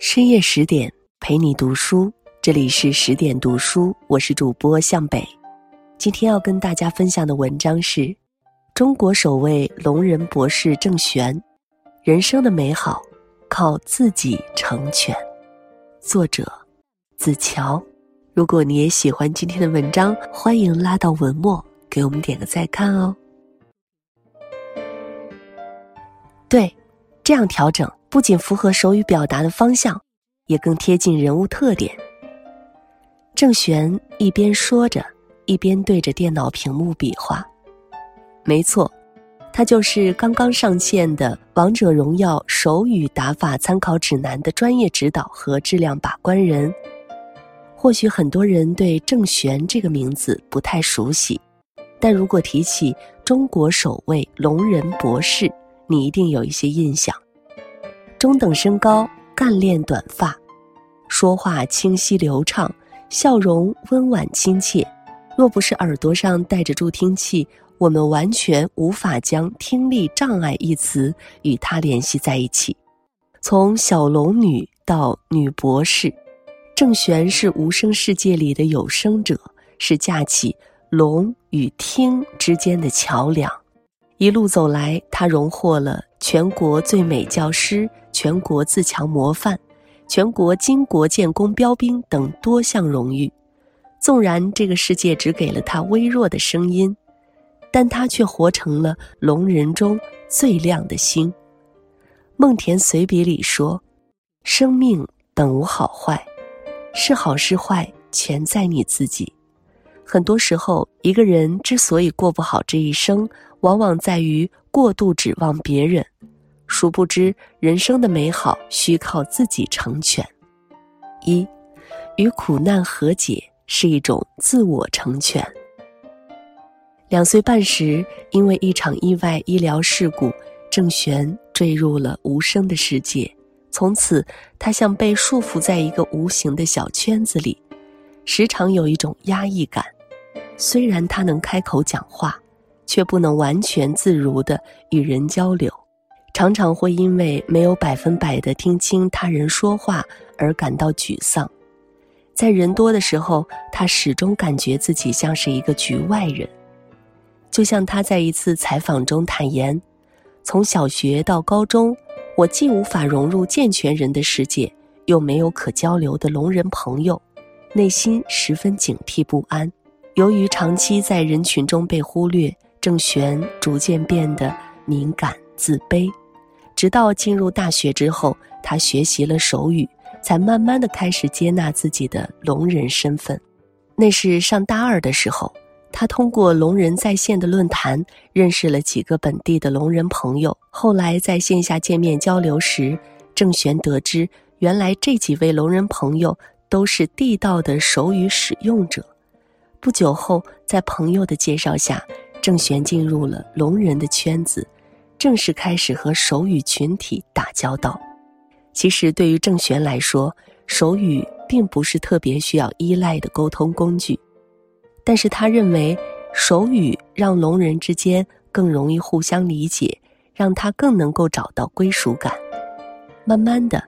深夜十点陪你读书，这里是十点读书，我是主播向北。今天要跟大家分享的文章是：中国首位聋人博士郑玄，人生的美好靠自己成全。作者：子乔。如果你也喜欢今天的文章，欢迎拉到文末给我们点个再看哦。对，这样调整。不仅符合手语表达的方向，也更贴近人物特点。郑玄一边说着，一边对着电脑屏幕比划。没错，他就是刚刚上线的《王者荣耀手语打法参考指南》的专业指导和质量把关人。或许很多人对郑玄这个名字不太熟悉，但如果提起中国首位聋人博士，你一定有一些印象。中等身高，干练短发，说话清晰流畅，笑容温婉亲切。若不是耳朵上戴着助听器，我们完全无法将“听力障碍”一词与他联系在一起。从小龙女到女博士，郑玄是无声世界里的有声者，是架起聋与听之间的桥梁。一路走来，他荣获了全国最美教师。全国自强模范、全国巾帼建功标兵等多项荣誉，纵然这个世界只给了他微弱的声音，但他却活成了聋人中最亮的星。梦田随笔里说：“生命本无好坏，是好是坏全在你自己。”很多时候，一个人之所以过不好这一生，往往在于过度指望别人。殊不知，人生的美好需靠自己成全。一，与苦难和解是一种自我成全。两岁半时，因为一场意外医疗事故，郑玄坠入了无声的世界。从此，他像被束缚在一个无形的小圈子里，时常有一种压抑感。虽然他能开口讲话，却不能完全自如地与人交流。常常会因为没有百分百的听清他人说话而感到沮丧，在人多的时候，他始终感觉自己像是一个局外人。就像他在一次采访中坦言：“从小学到高中，我既无法融入健全人的世界，又没有可交流的聋人朋友，内心十分警惕不安。由于长期在人群中被忽略，郑玄逐渐变得敏感自卑。”直到进入大学之后，他学习了手语，才慢慢的开始接纳自己的聋人身份。那是上大二的时候，他通过聋人在线的论坛认识了几个本地的聋人朋友。后来在线下见面交流时，郑玄得知，原来这几位聋人朋友都是地道的手语使用者。不久后，在朋友的介绍下，郑玄进入了聋人的圈子。正式开始和手语群体打交道。其实，对于郑玄来说，手语并不是特别需要依赖的沟通工具，但是他认为手语让聋人之间更容易互相理解，让他更能够找到归属感。慢慢的，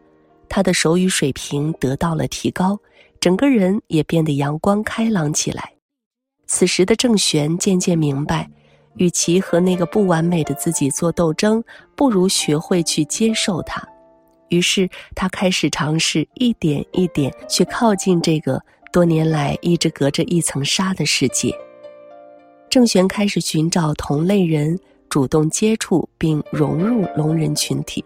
他的手语水平得到了提高，整个人也变得阳光开朗起来。此时的郑玄渐渐明白。与其和那个不完美的自己做斗争，不如学会去接受它。于是，他开始尝试一点一点去靠近这个多年来一直隔着一层纱的世界。郑玄开始寻找同类人，主动接触并融入聋人群体。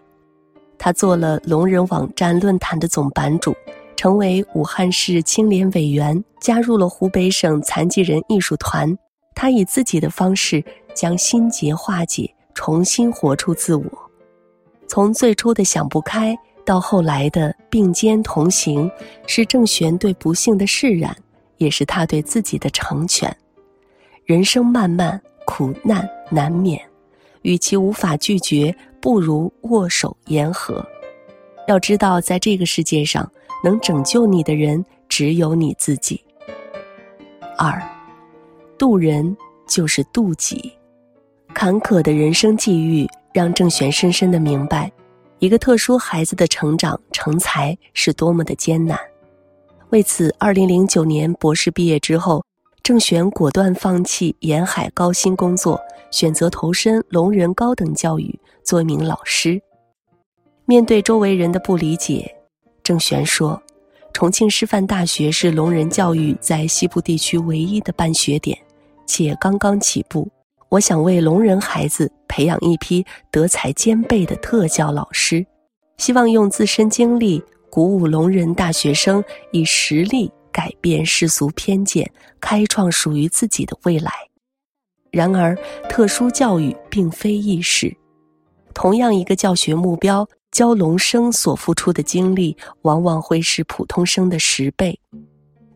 他做了聋人网站论坛的总版主，成为武汉市青联委员，加入了湖北省残疾人艺术团。他以自己的方式将心结化解，重新活出自我。从最初的想不开，到后来的并肩同行，是郑玄对不幸的释然，也是他对自己的成全。人生漫漫，苦难难免，与其无法拒绝，不如握手言和。要知道，在这个世界上，能拯救你的人只有你自己。二。渡人就是渡己，坎坷的人生际遇让郑玄深深的明白，一个特殊孩子的成长成才是多么的艰难。为此，二零零九年博士毕业之后，郑玄果断放弃沿海高薪工作，选择投身聋人高等教育，做一名老师。面对周围人的不理解，郑玄说：“重庆师范大学是聋人教育在西部地区唯一的办学点，且刚刚起步。我想为聋人孩子培养一批德才兼备的特教老师，希望用自身经历。”鼓舞聋人大学生以实力改变世俗偏见，开创属于自己的未来。然而，特殊教育并非易事。同样一个教学目标，教聋生所付出的精力往往会是普通生的十倍。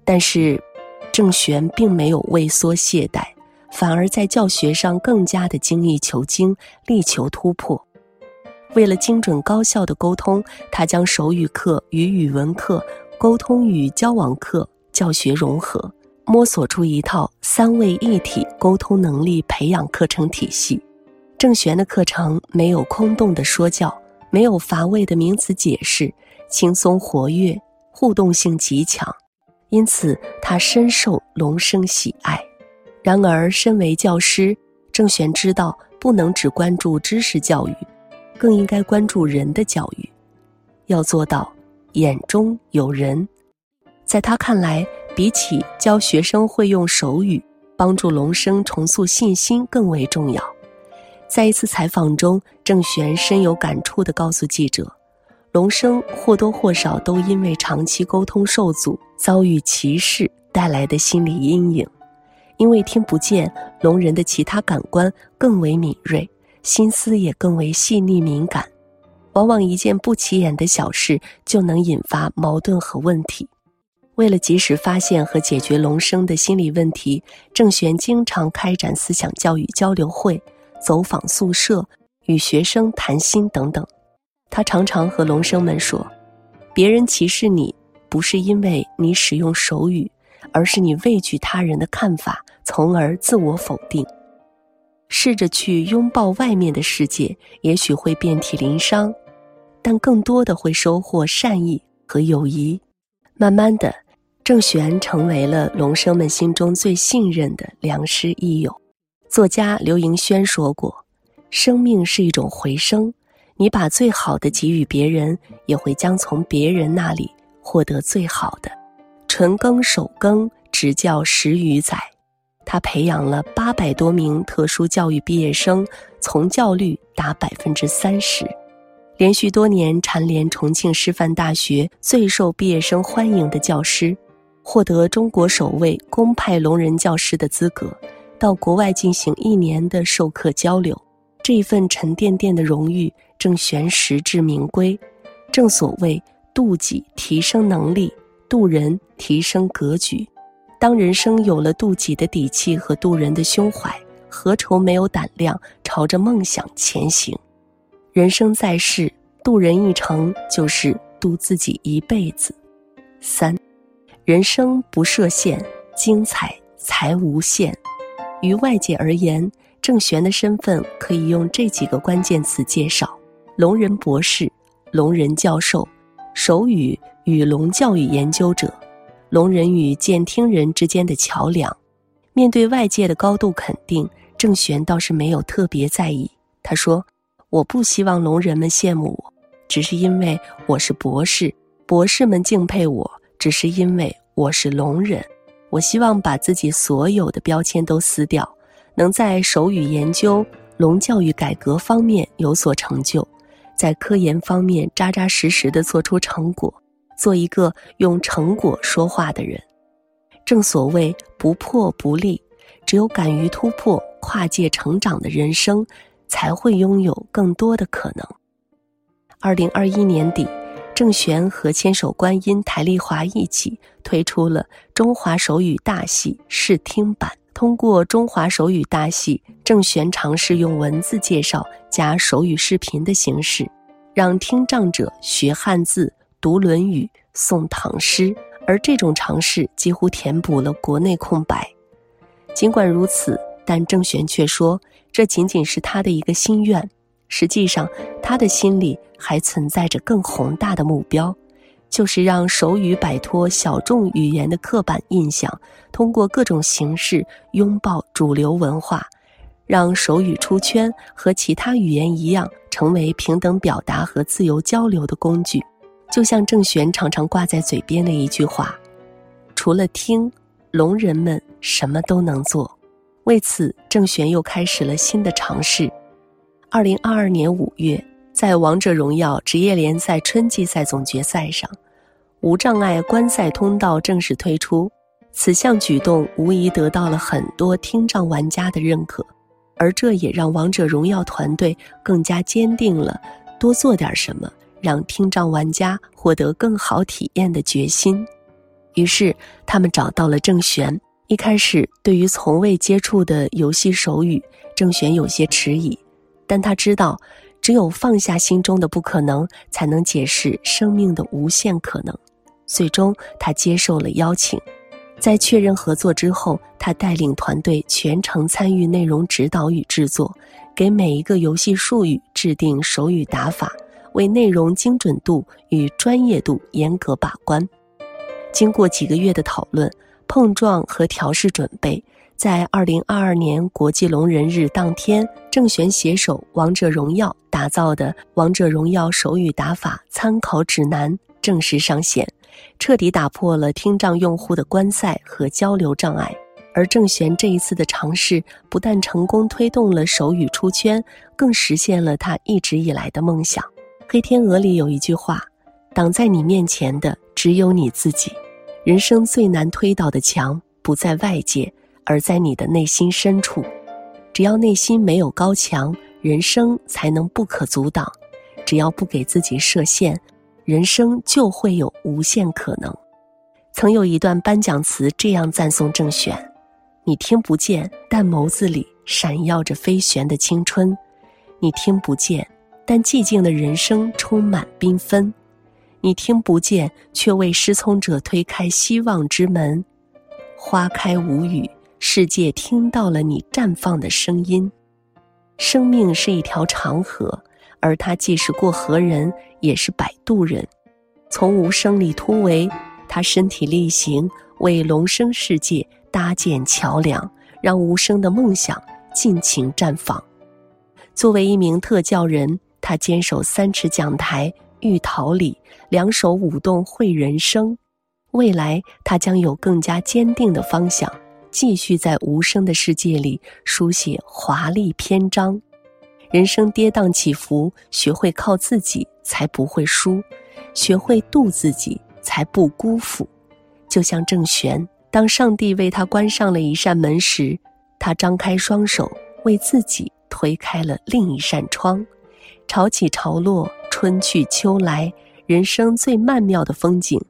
但是，郑玄并没有畏缩懈怠，反而在教学上更加的精益求精，力求突破。为了精准高效的沟通，他将手语课与语文课、沟通与交往课教学融合，摸索出一套三位一体沟通能力培养课程体系。郑玄的课程没有空洞的说教，没有乏味的名词解释，轻松活跃，互动性极强，因此他深受龙生喜爱。然而，身为教师，郑玄知道不能只关注知识教育。更应该关注人的教育，要做到眼中有人。在他看来，比起教学生会用手语帮助龙生重塑信心更为重要。在一次采访中，郑玄深有感触地告诉记者：“龙生或多或少都因为长期沟通受阻，遭遇歧视带来的心理阴影。因为听不见，聋人的其他感官更为敏锐。”心思也更为细腻敏感，往往一件不起眼的小事就能引发矛盾和问题。为了及时发现和解决聋生的心理问题，郑玄经常开展思想教育交流会、走访宿舍、与学生谈心等等。他常常和聋生们说：“别人歧视你，不是因为你使用手语，而是你畏惧他人的看法，从而自我否定。”试着去拥抱外面的世界，也许会遍体鳞伤，但更多的会收获善意和友谊。慢慢的，郑玄成为了龙生们心中最信任的良师益友。作家刘盈轩说过：“生命是一种回声，你把最好的给予别人，也会将从别人那里获得最好的。”纯耕守耕，执教十余载。他培养了八百多名特殊教育毕业生，从教率达百分之三十，连续多年蝉联重庆师范大学最受毕业生欢迎的教师，获得中国首位公派聋人教师的资格，到国外进行一年的授课交流。这份沉甸甸的荣誉，正悬实至名归。正所谓渡己提升能力，渡人提升格局。当人生有了渡己的底气和渡人的胸怀，何愁没有胆量朝着梦想前行？人生在世，渡人一程就是渡自己一辈子。三，人生不设限，精彩才无限。于外界而言，郑玄的身份可以用这几个关键词介绍：聋人博士、聋人教授、手语与聋教育研究者。聋人与健听人之间的桥梁，面对外界的高度肯定，郑玄倒是没有特别在意。他说：“我不希望聋人们羡慕我，只是因为我是博士；博士们敬佩我，只是因为我是聋人。我希望把自己所有的标签都撕掉，能在手语研究、聋教育改革方面有所成就，在科研方面扎扎实实的做出成果。”做一个用成果说话的人，正所谓不破不立。只有敢于突破、跨界成长的人生，才会拥有更多的可能。二零二一年底，郑玄和千手观音、台丽华一起推出了中华手语大戏试听版。通过中华手语大戏，郑玄尝试用文字介绍加手语视频的形式，让听障者学汉字。读《论语》、诵唐诗，而这种尝试几乎填补了国内空白。尽管如此，但郑玄却说，这仅仅是他的一个心愿。实际上，他的心里还存在着更宏大的目标，就是让手语摆脱小众语言的刻板印象，通过各种形式拥抱主流文化，让手语出圈，和其他语言一样，成为平等表达和自由交流的工具。就像郑玄常常挂在嘴边的一句话：“除了听，聋人们什么都能做。”为此，郑玄又开始了新的尝试。二零二二年五月，在《王者荣耀》职业联赛春季赛总决赛上，无障碍观赛通道正式推出。此项举动无疑得到了很多听障玩家的认可，而这也让《王者荣耀》团队更加坚定了多做点什么。让听障玩家获得更好体验的决心，于是他们找到了郑玄。一开始，对于从未接触的游戏手语，郑玄有些迟疑，但他知道，只有放下心中的不可能，才能解释生命的无限可能。最终，他接受了邀请。在确认合作之后，他带领团队全程参与内容指导与制作，给每一个游戏术语制定手语打法。为内容精准度与专业度严格把关。经过几个月的讨论、碰撞和调试准备，在二零二二年国际聋人日当天，郑玄携手《王者荣耀》打造的《王者荣耀手语打法参考指南》正式上线，彻底打破了听障用户的观赛和交流障碍。而郑玄这一次的尝试，不但成功推动了手语出圈，更实现了他一直以来的梦想。《黑天鹅》里有一句话：“挡在你面前的只有你自己。人生最难推倒的墙，不在外界，而在你的内心深处。只要内心没有高墙，人生才能不可阻挡；只要不给自己设限，人生就会有无限可能。”曾有一段颁奖词这样赞颂郑选：“你听不见，但眸子里闪耀着飞旋的青春；你听不见。”但寂静的人生充满缤纷，你听不见，却为失聪者推开希望之门。花开无语，世界听到了你绽放的声音。生命是一条长河，而他既是过河人，也是摆渡人。从无声里突围，他身体力行，为龙生世界搭建桥梁，让无声的梦想尽情绽放。作为一名特教人。他坚守三尺讲台遇桃李，两手舞动会人生。未来他将有更加坚定的方向，继续在无声的世界里书写华丽篇章。人生跌宕起伏，学会靠自己才不会输，学会渡自己才不辜负。就像郑玄，当上帝为他关上了一扇门时，他张开双手为自己推开了另一扇窗。潮起潮落，春去秋来，人生最曼妙的风景，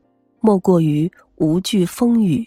莫过于无惧风雨，